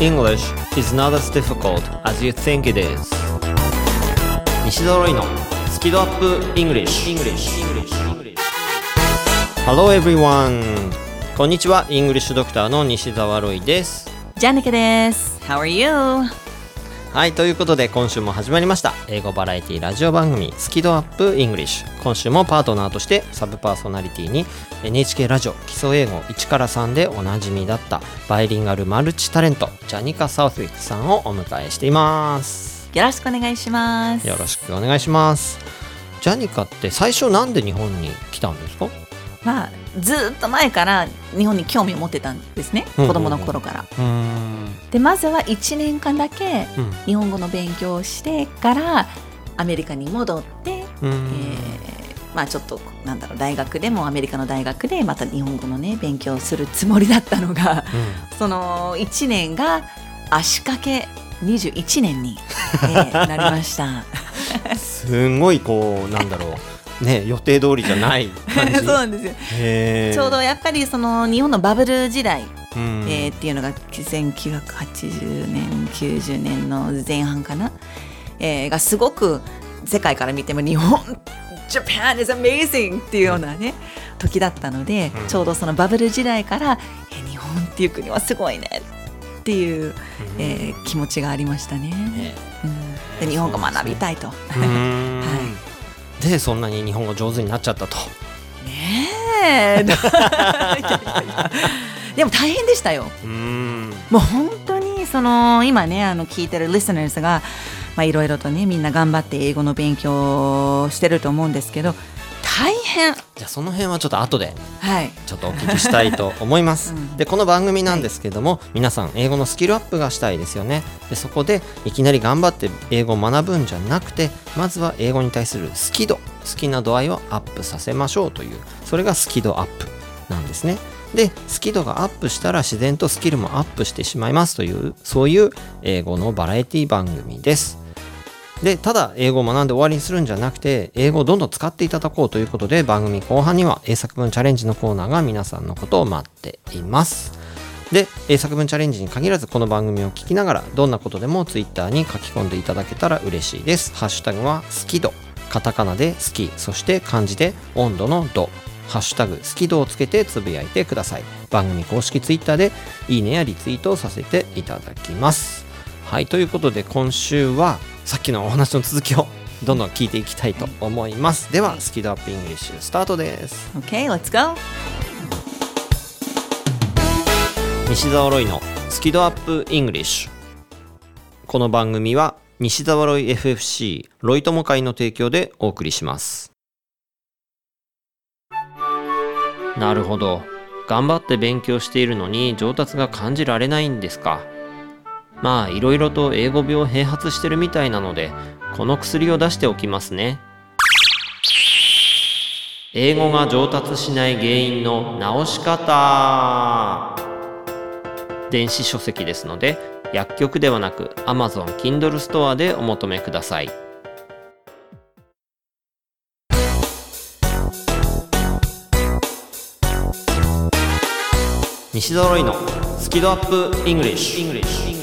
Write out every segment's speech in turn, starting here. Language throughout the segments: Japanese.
English is not as difficult as you think it is 西澤ロイのスキドアップ English, English. Hello everyone こんにちは English ドクターの西澤ロイですジャニカです。How are you? はいということで今週も始まりました。英語バラエティラジオ番組スキドアップ English 今週もパートナーとしてサブパーソナリティに NHK ラジオ基礎英語1から3でおなじみだったバイリンガルマルチタレントジャニカ・サウスウィックさんをお迎えしています。よろしくお願いします。よろしくお願いします。ジャニカって最初なんで日本に来たんですか？まあずーっと前から日本に興味を持ってたんですね。うん子供の頃から。うーんでまずは1年間だけうん日本語の勉強をしてからアメリカに戻って、うんえーまあちょっとなんだろう大学でもアメリカの大学でまた日本語のね勉強をするつもりだったのがその1年が足掛け21年に、えーなりました。すんごいこうなんだろうね予定通りじゃない 感じ。そうなんですよ。ちょうどやっぱりその日本のバブル時代、うん。えーっていうのが1980年90年の前半かな、えーがすごく世界から見ても日本 Japan is amazing っていうようなね時だったので、うん。ちょうどそのバブル時代から、えー日本っていう国はすごいねっていう、えー気持ちがありましたね。ね。うん、で日本語学びたいと。うーん でそんなに日本語上手になっちゃったと。ねえ。でも大変でしたよ。うもう本当にその今ねあの聞いてる listeners がまあいろいろとねみんな頑張って英語の勉強をしてると思うんですけど大変。じゃあその辺はちょっと後ではい。ちょっとお聞きしたいと思います、うん。でこの番組なんですけども、皆さん英語のスキルアップがしたいですよね。でそこでいきなり頑張って英語を学ぶんじゃなくてまずは英語に対する好き度好きな度合いをアップさせましょうというそれがスキドアップなんですね。でスキ度がアップしたら自然とスキルもアップしてしまいますというそういう英語のバラエティ番組ですでただ英語を学んで終わりにするんじゃなくて英語をどんどん使っていただこうということで番組後半には英作文チャレンジのコーナーが皆さんのことを待っています。で英作文チャレンジに限らずこの番組を聞きながらどんなことでも Twitter に書き込んでいただけたら嬉しいです。ハッシュタグは好き度カタカナで好きそして漢字で温度の度。ハッシュタグ好き度をつけてつぶやいてください。番組公式 Twitter でいいねやリツイートをさせていただきます。はいということで今週はさっきのお話の続きをどんどん聞いていきたいと思います。ではスキドアップイングリッシュスタートです。OK let's go. 西澤ロイのスキドアップイングリッシュ。この番組は西澤ロイ FFC ロイ友会の提供でお送りします。なるほど。頑張って勉強しているのに上達が感じられないんですかまあいろいろと英語病併発してるみたいなのでこの薬を出しておきますね。英語が上達しない原因の直し方。電子書籍ですので薬局ではなく Amazon Kindle ストアでお求めください。西揃いのスキドアップイングリッシュ。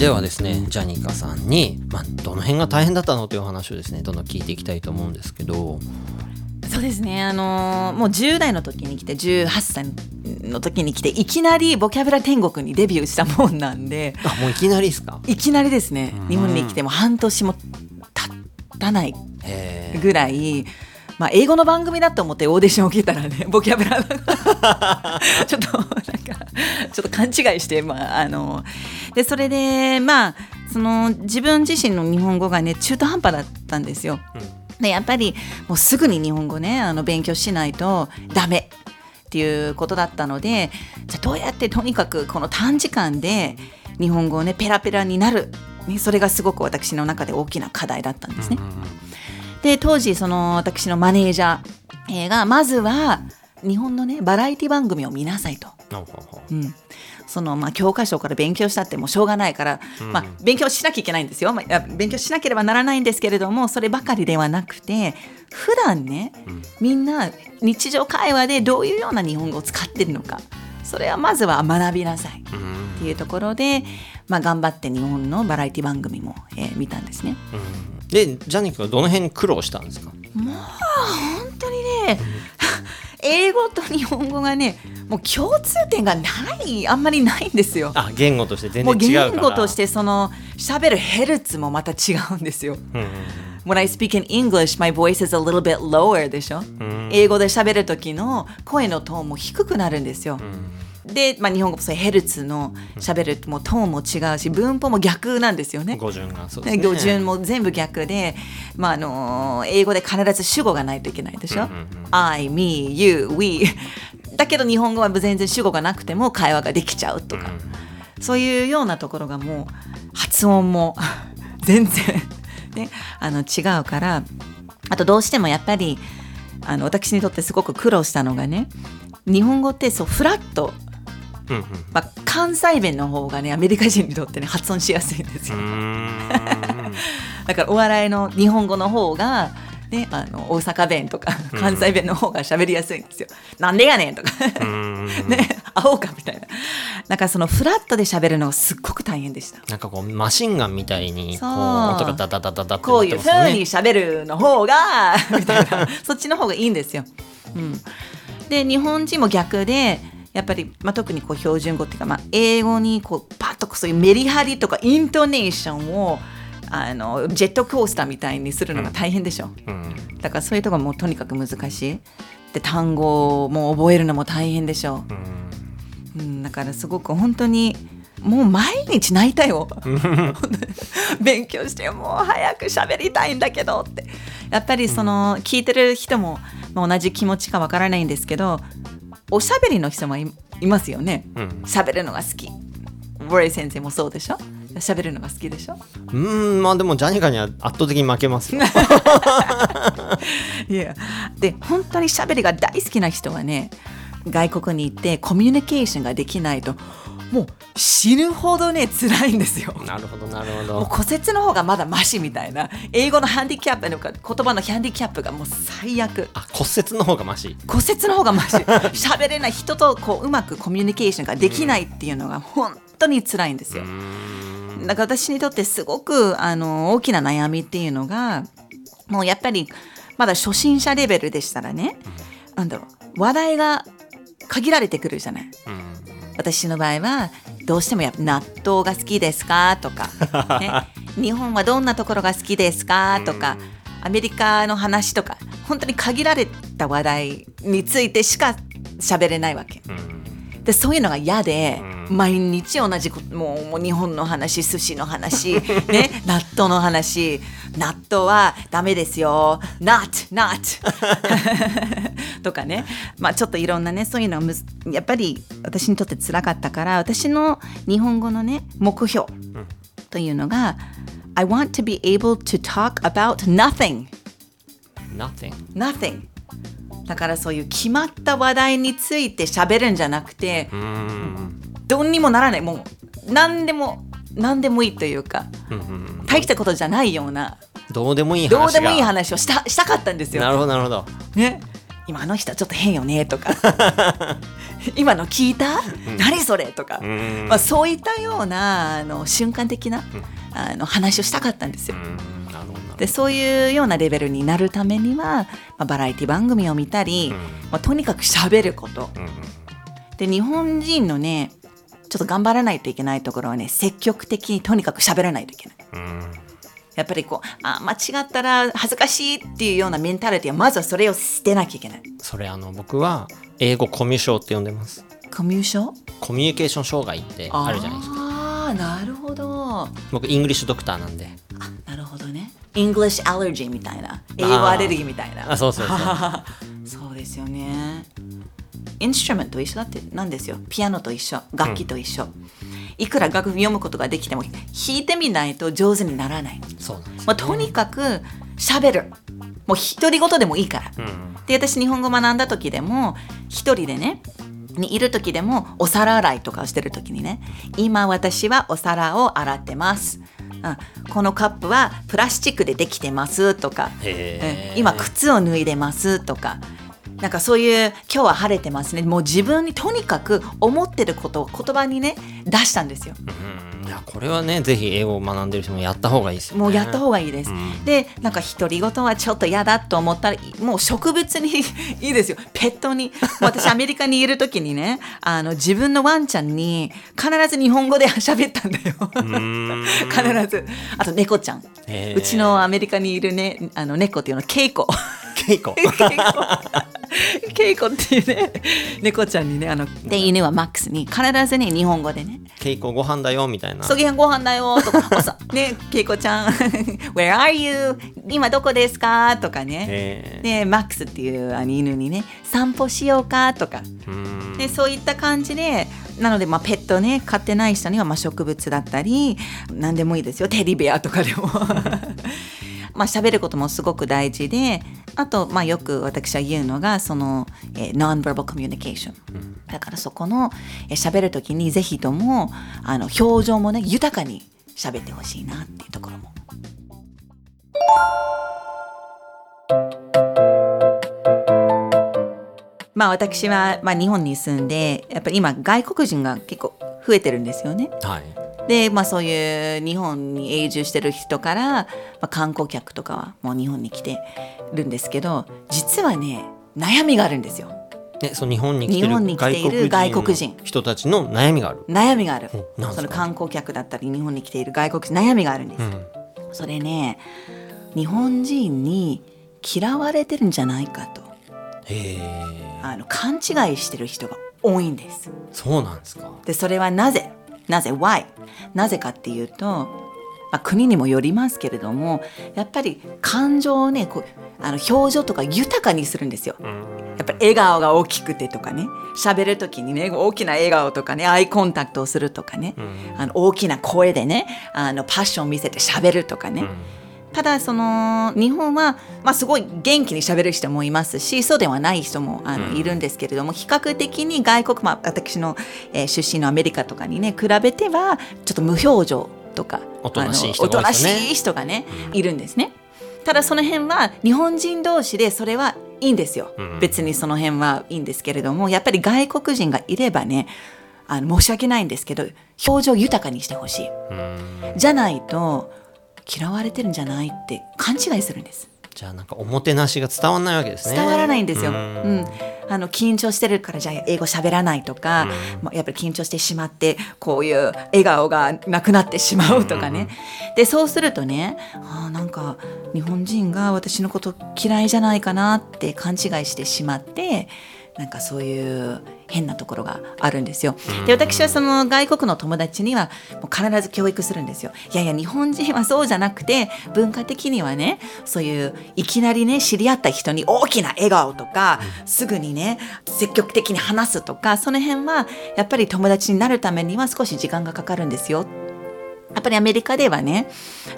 ではですねジャニカさんに、まあ、どの辺が大変だったのというお話をですねどんどん聞いていきたいと思うんですけど。そうですね。あのーもう10代の時に来て18歳の時に来ていきなりボキャブラ天国にデビューしたもんなんで。あもういきなりですか？いきなりですね。うん。日本に来ても半年も経たないぐらい、まあ、英語の番組だと思ってオーディションを受けたらね ボキャブラが ちょっとなんかちょっと勘違いして、まあ、あのでそれでまあその自分自身の日本語がね中途半端だったんですよ。でやっぱりもうすぐに日本語ねあの勉強しないとダメ。っていうことだったのでじゃあどうやってとにかくこの短時間で日本語をねペラペラになる、ね、それがすごく私の中で大きな課題だったんですね。で当時その私のマネージャーえーがまずは日本のねバラエティ番組を見なさいと。ほうん、そのまあ教科書から勉強したってもしょうがないから、うん。まあ、勉強しなきゃいけないんですよ、まあ勉強しなければならないんですけれどもそればかりではなくて普段ねうん。みんな日常会話でどういうような日本語を使ってるのかそれはまずは学びなさいっていうところで、まあ、頑張って日本のバラエティ番組も、えー見たんですね。うんでジャニー君はどの辺に苦労したんですか？もう本当にね 英語と日本語がねもう共通点がないあんまりないんですよ。あ言語として全然違うから言語としてその喋るヘルツもまた違うんですよ。うん When I speak in English, my voice is a little bit lower でしょ、ん英語で喋る時の声のトーンも低くなるんですよ。うんで、まあ、日本語もそうヘルツの喋るもうトーンも違うし文法も逆なんですよね。語順がそうですね。語順も全部逆で、まああの英語で必ず主語がないといけないでしょ、うんうんうん。I, me, you, we だけど日本語は全然主語がなくても会話ができちゃうとか、そういうようなところがもう発音も 全然、ね、あの違うから。あとどうしてもやっぱりあの私にとってすごく苦労したのがね日本語ってそうフラット、うんうんまあ、関西弁の方がねアメリカ人にとってね発音しやすいんですうよ。ん だからお笑いの日本語の方が、ね、あの大阪弁とか関西弁の方が喋りやすいんですよ。なんでやねんとかうん ね会おうかみたいな。だからそのフラットで喋るのがすっごく大変でした。なんかこうマシンガンみたいにこう音がダダダダダってこういう風なってますねに喋るの方がみたいなそっちの方がいいんですよ。うん、で日本人も逆でやっぱり、まあ、特にこう標準語っていうか、まあ、英語にこうパッとこうそういうメリハリとかイントネーションをあのジェットコースターみたいにするのが大変でしょ。うんだからそういうところもとにかく難しい。で単語も覚えるのも大変でしょうんう。うん、だからすごく本当にもう毎日泣いたよ。勉強してもう早く喋りたいんだけどって。やっぱりその、聞いてる人も、まあ、同じ気持ちかわからないんですけどおしゃべりの人もいいますよね。うん。喋るのが好き。ウォレイ先生もそうでしょ？喋るのが好きでしょ？うんまあでもジャニカには圧倒的に負けますよ。いや。で本当に喋りが大好きな人はね外国に行ってコミュニケーションができないともう死ぬほどね辛いんですよ。なるほどなるほもうど骨折の方がまだマシみたいな英語のハンディキャップとか言葉のハンディキャップがもう最悪。あ骨折の方がマシ。骨折の方がマシ。喋れない人とこううまくコミュニケーションができないっていうのが本当に辛いんですよ。だから私にとってすごくあの大きな悩みっていうのがもうやっぱりまだ初心者レベルでしたらね、なんだろう話題が限られてくるじゃない。うん私の場合はどうしてもや納豆が好きですか？とか、ね、日本はどんなところが好きですか？とか、アメリカの話とか本当に限られた話題についてしか喋れないわけ。うんでそういうのが嫌で、うん。毎日同じこともうもう日本の話寿司の話、ね、納豆の話納豆はダメですよ。Not not とかね、まあ、ちょっといろんなねそういうのはむずやっぱり私にとって辛かったから私の日本語のね目標というのが、I want to be able to talk about nothing. Nothing. Nothing だからそういう決まった話題について喋るんじゃなくて、うんどうにもならない。もう何でも何でもいいというかうんうん大したことじゃないようなどうでもいい話が。どうでもいい話をしたしたかったんですよ。なるほどなるほど。ね、今あの人ちょっと変よねとか。今の聞いた、何それ？とか、うん。まあ、そういったようなあの瞬間的な、あの話をしたかったんですよ。でそういうようなレベルになるためには、まあ、バラエティ番組を見たり、うんまあ、とにかく喋ること。で日本人のねちょっと頑張らないといけないところはね積極的にとにかく喋らないといけない。うんやっぱりこうあ間違ったら恥ずかしいっていうようなメンタリティはまずはそれを捨てなきゃいけない。それあの僕は英語コミュ障って呼んでますコミュ障？コミュニケーション障害ってあるじゃないですかああなるほど。僕イングリッシュドクターなんで。English allergy みたいな英語アレルギーみたいな。あそうそうそう そうですよね。インストゥルメントと一緒だってなんですよ。ピアノと一緒、楽器と一緒。いくら楽譜読むことができても弾いてみないと上手にならない。そうなんですまあ、とにかく喋る。もう独り言でもいいから。うんで私日本語学んだ時でも一人でねにいる時でもお皿洗いとかをしてる時にね今私はお皿を洗ってます、うん、このカップはプラスチックでできてますとか、うん。今靴を脱いでますとかなんかそういう今日は晴れてますね。もう自分にとにかく思ってることを言葉にね出したんですよ。うん。いやこれはねぜひ英語を学んでる人もやった方がいいですよね。もうやった方がいいです、うん。でなんか独り言はちょっと嫌だと思ったらもう植物に いいですよ。ペットに。私アメリカにいる時にねあの自分のワンちゃんに必ず日本語で 喋ったんだよ。うん。必ず。あと猫ちゃん。うちのアメリカにいるねあの猫っていうのはケイコ。ケイコ。ケイコ ケイコっていうね猫ちゃんにねあので犬はマックスに必ずね日本語でねケイコご飯だよみたいなそげんご飯だよとか、おさね、けいこちゃん、Where are you? 今どこですか？とかね。へで、マックスっていうあの犬にね、散歩しようか？とか。で、そういった感じで、なので、まあ、ペットね、飼ってない人には、まあ、植物だったり、何でもいいですよ。テディベアとかでも。まあ、喋ることもすごく大事で、あと、まあ、よく私は言うのが、その、えー、non-verbal communication。だからそこのえー喋るときにぜひともあの表情もね豊かに喋ってほしいなっていうところも。まあ私は、まあ、日本に住んでやっぱり今外国人が結構増えてるんですよね。はいで、まあ、そういう日本に永住してる人から、まあ、観光客とかはもう日本に来てるんですけど実はね悩みがあるんですよ。ね、そう日本に来ている外国人の人。たちの悩みがある。悩みがある。その観光客だったり日本に来ている外国人悩みがあるんです、うん、それね日本人に嫌われてるんじゃないかと。あの勘違いしてる人が多いんです。そうなんですか。でそれはなぜ？なぜ Why? なぜかっていうと、まあ、国にもよりますけれどもやっぱり感情をねこうあの表情とか豊かにするんですよ。うん、やっぱり笑顔が大きくてとかね。喋る時にね大きな笑顔とかねアイコンタクトをするとかね、うん。あの大きな声でねあのパッション見せて喋るとかね、うんただその日本は、まあ、すごい元気に喋る人もいますしそうではない人もあの、うんいるんですけれども比較的に外国、まあ、私の、えー出身のアメリカとかにね比べてはちょっと無表情とかおとなしい人がね。い人がね、いるんですね。ただその辺は日本人同士でそれはいいんですよ、うん。別にその辺はいいんですけれどもやっぱり外国人がいればねあの申し訳ないんですけど表情豊かにしてほしい。うん。じゃないと嫌われてるんじゃないって勘違いするんです。じゃあなんかおもてなしが伝わらないわけですね。伝わらないんですよ、ううん。んあの緊張してるからじゃあ英語喋らないとか、うん。まあ、やっぱり緊張してしまってこういう笑顔がなくなってしまうとかね、でそうするとねあーなんか日本人が私のこと嫌いじゃないかなって勘違いしてしまってなんかそういう変なところがあるんですよ。で私はその外国の友達にはもう必ず教育するんですよ。いやいや日本人はそうじゃなくて文化的にはねそういういきなりね知り合った人に大きな笑顔とか、すぐにね積極的に話すとかその辺はやっぱり友達になるためには少し時間がかかるんですよ。やっぱりアメリカではね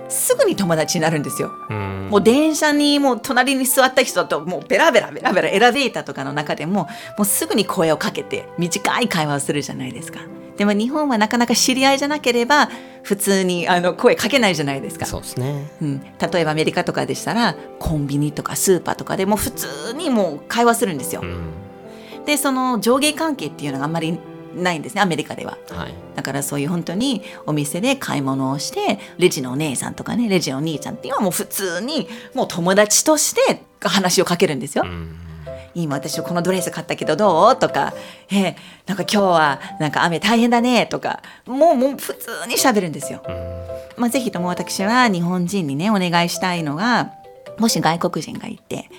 すぐに友達になるんですよ。うんもう電車にもう隣に座った人ともうベラベラベラベラエレベーターとかの中でももうすぐに声をかけて短い会話をするじゃないですか。でも日本はなかなか知り合いじゃなければ普通にあの声かけないじゃないですか。そうですね。うん、例えばアメリカとかでしたらコンビニとかスーパーとかでも普通にもう会話するんですよう。んでその上下関係っていうのがあんまりないんですねアメリカでは。はい。だからそういう本当にお店で買い物をしてレジのお姉さんとかねレジのお兄ちゃんっていうのはもう普通にもう友達として話をかけるんですよ。うん今私このドレス買ったけどどう？とか、えーなんか今日はなんか雨大変だねとかもうもう普通に喋るんですよ。うんまあ、ぜひとも私は日本人にねお願いしたいのがもし外国人がいて、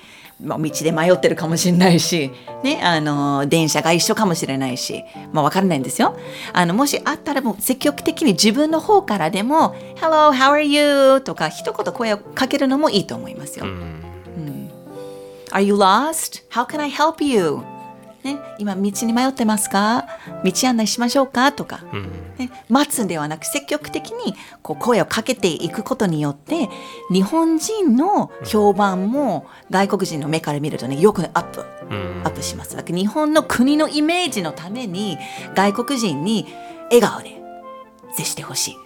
まあ、道で迷ってるかもしれないし、ね、あの電車が一緒かもしれないし、まあ、分からないんですよあのもしあったらもう積極的に自分の方からでも「Hello, how are you?」とか一言声をかけるのもいいと思いますよ。うん Are you lost? How can I help you? ね、今道に迷ってますか？道案内しましょうか？とか、うんね、待つんではなく積極的にこう声をかけていくことによって日本人の評判も外国人の目から見るとねよくねアップうんアップします。だから日本の国のイメージのために外国人に笑顔で接してほしい。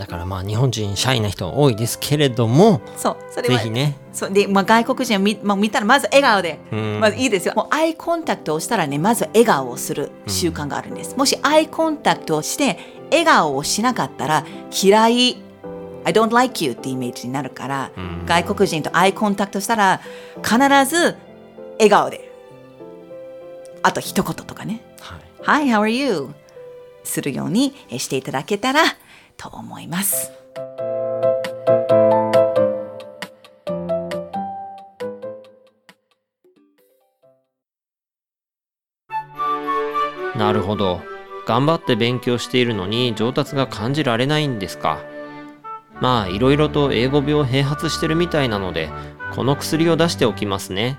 だからまあ日本人シャイな人多いですけれどもそうそれはぜひね。そうで、まあ、外国人を見,、まあ、見たらまず笑顔で、うん。まずいいですよ。もうアイコンタクトをしたらねまず笑顔をする習慣があるんです、もしアイコンタクトをして笑顔をしなかったら嫌い I don't like you ってイメージになるから、うん。外国人とアイコンタクトしたら必ず笑顔で。あと一言とかね。はい。Hi, how are you? するようにえしていただけたらと思います。なるほど。頑張って勉強しているのに上達が感じられないんですか？まあいろいろと英語病併発してるみたいなのでこの薬を出しておきますね。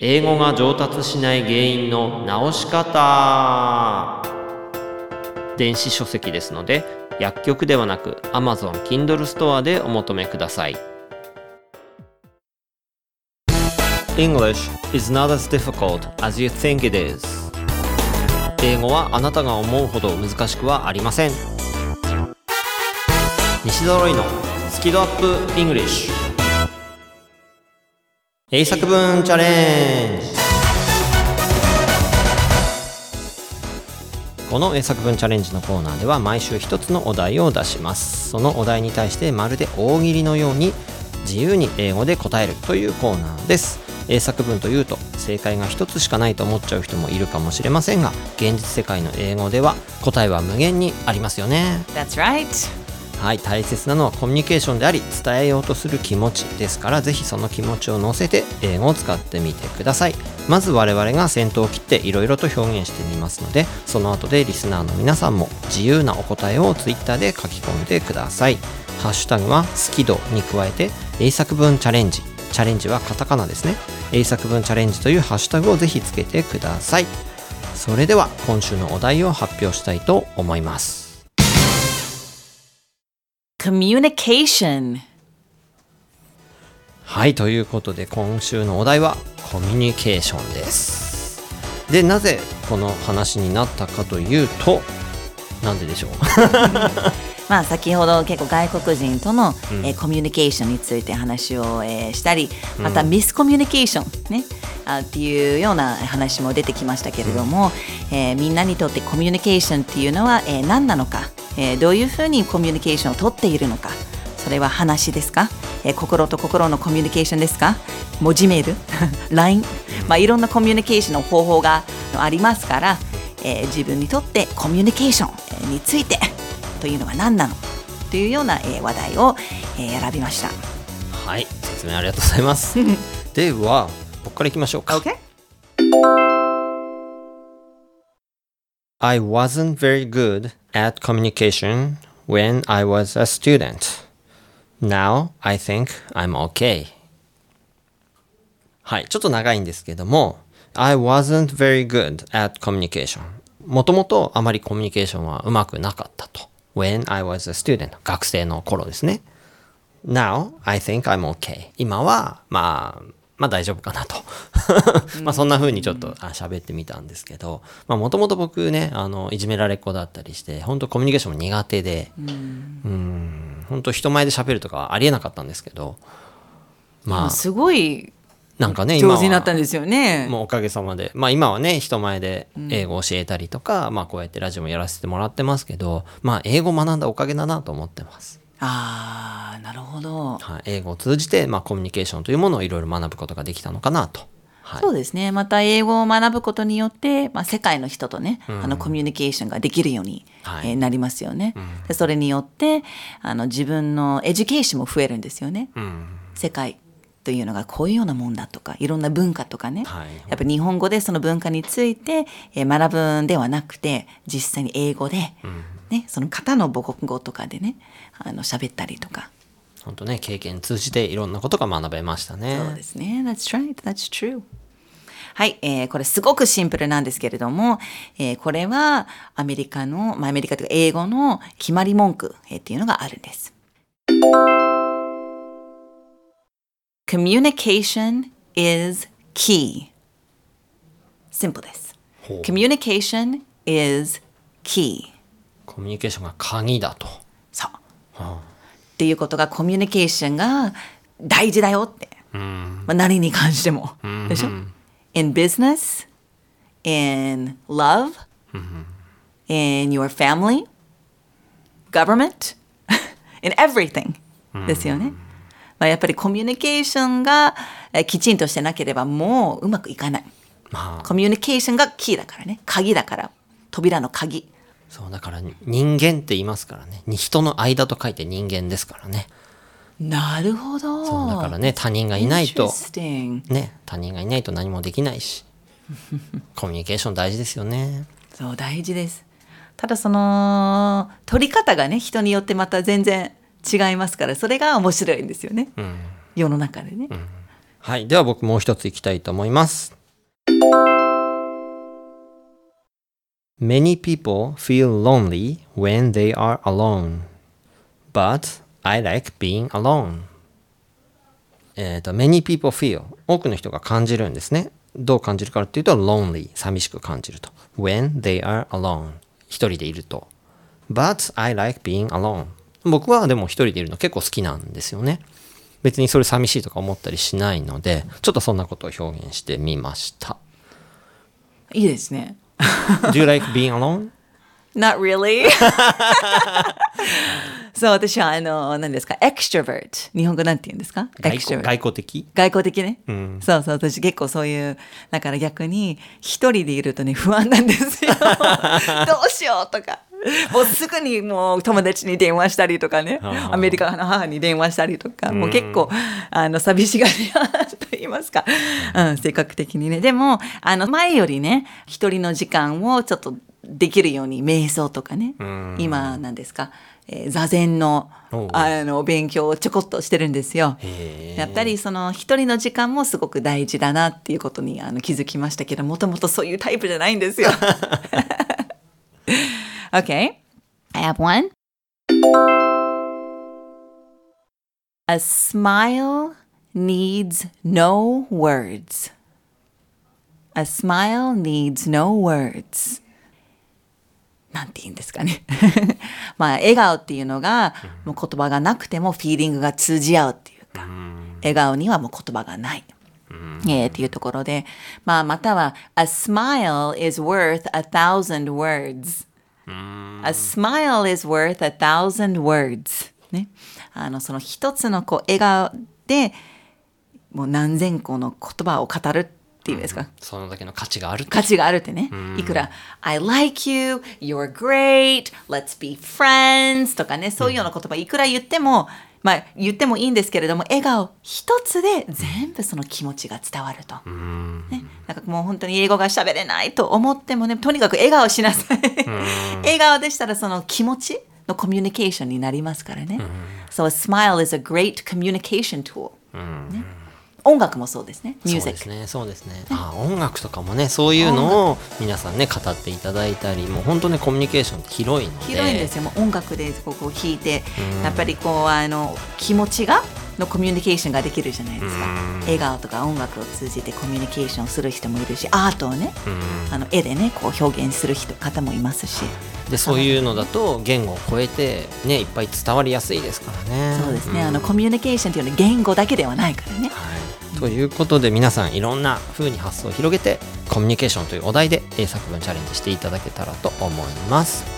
英語が上達しない原因の直し方。電子書籍ですので薬局ではなく Amazon Kindle ストアでお求めください。English is not as difficult as you think it is. 英語はあなたが思うほど難しくはありません。西揃いのスキドアップ English 英作文チャレンジ。この作文チャレンジのコーナーでは毎週一つのお題を出します。そのお題に対してまるで大喜利のように自由に英語で答えるというコーナーです。英作文というと正解が一つしかないと思っちゃう人もいるかもしれませんが現実世界の英語では答えは無限にありますよね。That's right. はい大切なのはコミュニケーションであり伝えようとする気持ちですからぜひその気持ちを乗せて英語を使ってみてください。まず我々が先頭を切っていろいろと表現してみますのでその後でリスナーの皆さんも自由なお答えを Twitter で書き込んでください。ハッシュタグは好き度に加えて英作文チャレンジ。チャレンジはカタカナですね。英作文チャレンジというハッシュタグをぜひつけてください。それでは今週のお題を発表したいと思います。Communication. はいということで今週のお題はコミュニケーションですでなぜこの話になったかというとなんででしょう？まあ先ほど結構外国人との、うん。えーコミュニケーションについて話を、えーしたりまたミスコミュニケーションねあっていうような話も出てきましたけれども、えーみんなにとってコミュニケーションっていうのは、えー何なのか、えーどういうふうにコミュニケーションをとっているのかそれは話ですか、えー心と心のコミュニケーションですか？文字メール？LINE、まあ、いろんなコミュニケーションの方法がありますから、えー自分にとってコミュニケーションえーについてというのは何なの？というような、えー話題を、えー選びました。はい説明ありがとうございます では僕からいきましょうか OK? I wasn't very good at communication when I was a student. Now I think I'm okay. はい、ちょっと長いんですけども、I wasn't very good at communication. もともとあまりコミュニケーションはうまくなかったと。When I was a student. 学生の頃ですね。Now I think I'm okay. 今は、まあ、まあ大丈夫かなと。まあそんな風にちょっとあ喋ってみたんですけど、まあもともと僕ね、あの、いじめられっ子だったりして、本当コミュニケーションも苦手で、うん、本当人前で喋るとかはありえなかったんですけど、まあ、すごいなんかね、今上は手になったんですよね。もうおかげさまで、まあ今はね、人前で英語を教えたりとか、まあこうやってラジオもやらせてもらってますけど、まあ英語を学んだおかげだなと思ってます。ああ、なるほど。はい、英語を通じて、まあコミュニケーションというものをいろいろ学ぶことができたのかなと。はい。そうですね。また英語を学ぶことによって、まあ、世界の人とね、あのコミュニケーションができるように、はいえーなりますよね。でそれによってあの自分の education も増えるんですよね。うん。世界というのがこういうようなもんだとかいろんな文化とかね、はい。やっぱ日本語でその文化について、えー学ぶんではなくて実際に英語で、ね、その方の母国語とかでねあの喋ったりとか、本当ね、経験通じていろんなことが学べましたね。そうですね。That's right. That's true. はい、えーこれすごくシンプルなんですけれども、えーこれはアメリカの、まあ、アメリカというか英語の決まり文句、えーっていうのがあるんです。Communication is key. シンプルです。ほう Communication is key. コミュニケーションが鍵だと。そう。はっていうことがコミュニケーションが大事だよって。あうんまあ、何に関しても。んでしょ ?in business, in love, in your family, government, in everything ですよね。 まあ、やっぱりコミュニケーションがえーきちんとしてなければもううまくいかない。まあコミュニケーションがキーだからね。鍵だから。扉の鍵。そうだから人間って言いますからねに人の間と書いて人間ですからねなるほど。そうだからね他人がいないとね他人がいないと何もできないし コミュニケーション大事ですよねそう大事ですただその取り方がね人によってまた全然違いますからそれが面白いんですよね、ん世の中でね、はいでは僕もう一ついきたいと思います Many people feel lonely when they are alone but I like being alone えっ、と Many people feel 多くの人が感じるんですねどう感じるかっていうと lonely 寂しく感じると when they are alone 一人でいると but I like being alone 僕はでも一人でいるの結構好きなんですよね。別にそれ寂しいとか思ったりしないのでちょっとそんなことを表現してみました。いいですね。Do you like being alone? Not really. そう私はあの何ですか？extrovert 日本語なんて言うんですか？外交外交的？外交的ね、ん。そうそう私結構そういうだから逆に一人でいるとね不安なんですよ。どうしようとか もうすぐにもう友達に電話したりとかね。アメリカの母に電話したりとか。もう結構あの寂しがり屋と言いますか、うん、性格的にね。でもあの前よりね一人の時間をちょっとできるように瞑想とかね。ん。今なんですか、えー座禅のあの勉強をちょこっとしてるんですよ。やっぱりその一人の時間もすごく大事だなっていうことにあの気づきましたけどもともとそういうタイプじゃないんですよ。okay, I have one. A smile needs no words. A smile needs no words. なんて言うんですかね。まあ、笑顔っていうのが、もう言葉がなくてもフィーリングが通じ合うっていうか、笑顔にはもう言葉がない。えーっていうところで、まあ、または、a smile is worth a thousand words. A smile is worth a thousand words. ね。あの、その一つのこう笑顔で、もう何千個の言葉を語るっていうんですか？そのだけの価値がある価値があるってね。いくら、I like you, you're great, let's be friends とかね、そういうような言葉いくら言っても、まあ言ってもいいんですけれども、笑顔一つで全部その気持ちが伝わると。ね、なんかもう本当に英語が喋れないと思ってもね、とにかく笑顔しなさい。笑顔でしたらその気持ちのコミュニケーションになりますからね。So a smile is a great communication tool、ね。音楽もそうですね。ミュージック。そうですね。そうですね。あ音楽とかもねそういうのを皆さんね語っていただいたりもう本当ねコミュニケーションって広いので。広いんですよ。もう音楽でこうこう弾いて、やっぱりこうあの気持ちがのコミュニケーションができるじゃないですか、笑顔とか音楽を通じてコミュニケーションする人もいるしアートをね、あの絵でねこう表現する人方もいますし、でそういうのだと言語を超えてねいっぱい伝わりやすいですからね。そうですね、ん。あのコミュニケーションっていうのは言語だけではないからね。はい、ということで皆さんいろんな風に発想を広げてコミュニケーションというお題で英作文チャレンジしていただけたらと思います。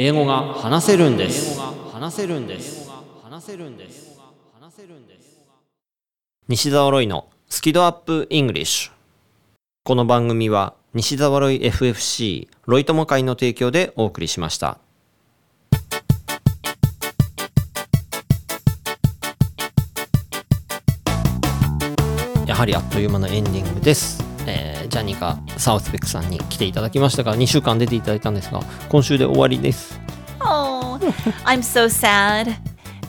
英語が話せるんです。話せるんです。話せるんです。話せるんです。西澤ロイのスキドアップイングリッシュ。この番組は西澤ロイ FFC ロイ友会の提供でお送りしました。やはりあっという間のエンディングです、えージャニカサウスベックさんに来ていただきましたが2週間出ていただいたんですが今週で終わりです Oh, I'm so sad,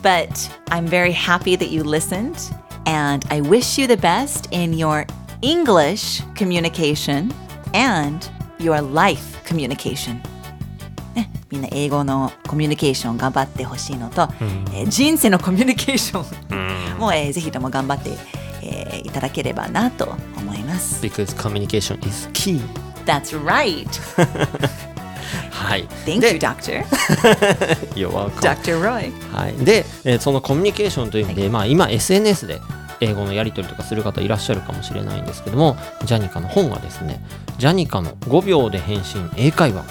but I'm very happy that you listened, and I wish you the best in your English communication and your life communication. ね、みんな英語のコミュニケーション頑張ってほしいのと、えー人生のコミュニケーションも、えーぜひとも頑張って、えーいただければなと思います。because communication is key That's right. はい Thank で you, Doctor. You're welcome Dr. Roy. はい、で、えーそのコミュニケーションという意味で、まあ、今 SNS で英語のやり取りとかする方いらっしゃるかもしれないんですけどもジャニカの本がですね「ジャニカの5秒で返信英会話」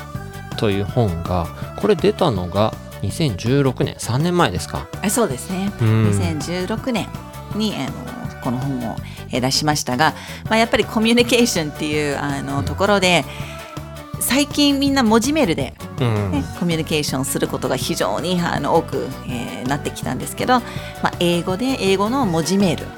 という本がこれ出たのが2016年3年前ですかあそうですね、うん2016年にあのこの本をえー出しましたが、まあ、やっぱりコミュニケーションっていうあのところで最近みんな文字メールで、うん。ねコミュニケーションすることが非常にあの多く、えーなってきたんですけど、まあ、英語で英語の文字メールうん。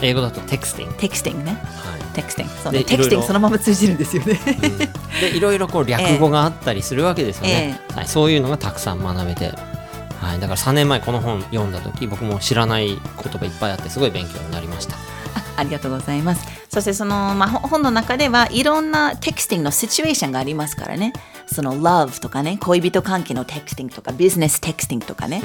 英語だと texting、 texting ね。は texting。そうでね texting そのまま通じるんですよね。いうん。でいろいろこう略語があったりするわけですよね、はい、そういうのがたくさん学べて、はい、だから3年前この本読んだ時僕も知らない言葉いっぱいあってすごい勉強になりましたありがとうございます。そしてその、まあ、ほ本の中ではいろんなテクスティングのシチュエーションがありますからね。その love とかね、恋人関係のテクスティングとか、ビジネステクスティングとかね、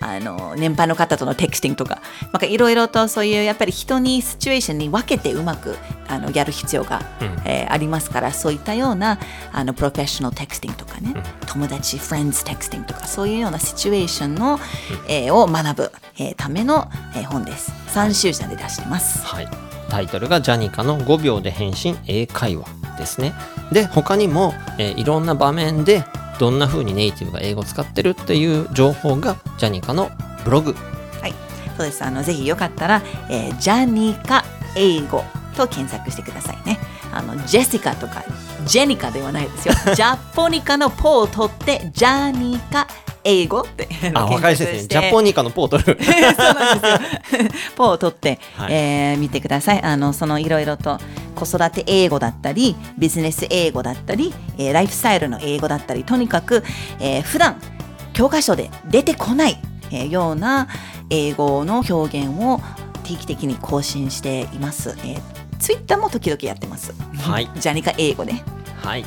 あの年配の方とのテクスティングとか、なんかいろいろとそういうやっぱり人にシチュエーションに分けてうまくあのやる必要が、えーありますから、そういったようなあのプロフェッショナルテクスティングとかね、友達、フレンズテクスティングとか、そういうようなシチュエーションの、えーを学ぶ、えーための、えー本です。3週間で出してます。はい、タイトルが「ジャニカの5秒で返信英会話」ですね。で他にも、えーいろんな場面でどんな風にネイティブが英語を使ってるっていう情報がジャニカのブログはい、そうです。あのぜひよかったら、えージャニカ英語と検索してくださいね。あのジェシカとかジェニカではないですよ。ジャポニカのポを取ってジャニカ英語って あ分かりやすいですね ジャポニカのポートル そうなんですよ。ポを取って、はいえー見てください。あのそのいろいろと子育て英語だったり、ビジネス英語だったり、えーライフスタイルの英語だったり、とにかく、えー普段教科書で出てこない、えーような英語の表現を定期的に更新しています。えーツイッターも時々やってます。はいジャニカ英語ね。はい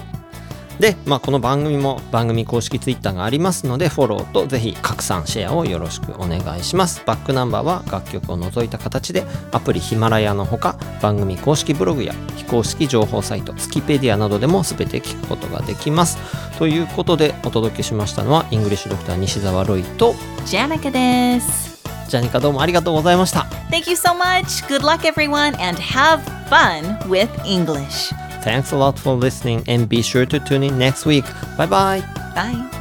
で、まあ、この番組も番組公式ツイッターがありますのでフォローとぜひ拡散シェアをよろしくお願いしますバックナンバーは楽曲を除いた形でアプリヒマラヤのほか番組公式ブログや非公式情報サイトスキペディアなどでも全て聞くことができますということでお届けしましたのはイングリッシュドクター西澤ロイとジャニカです。ジャニカどうもありがとうございました Thank you so much. Good luck everyone and have fun with English. Thanks a lot for listening and be sure to tune in next week. Bye bye. Bye.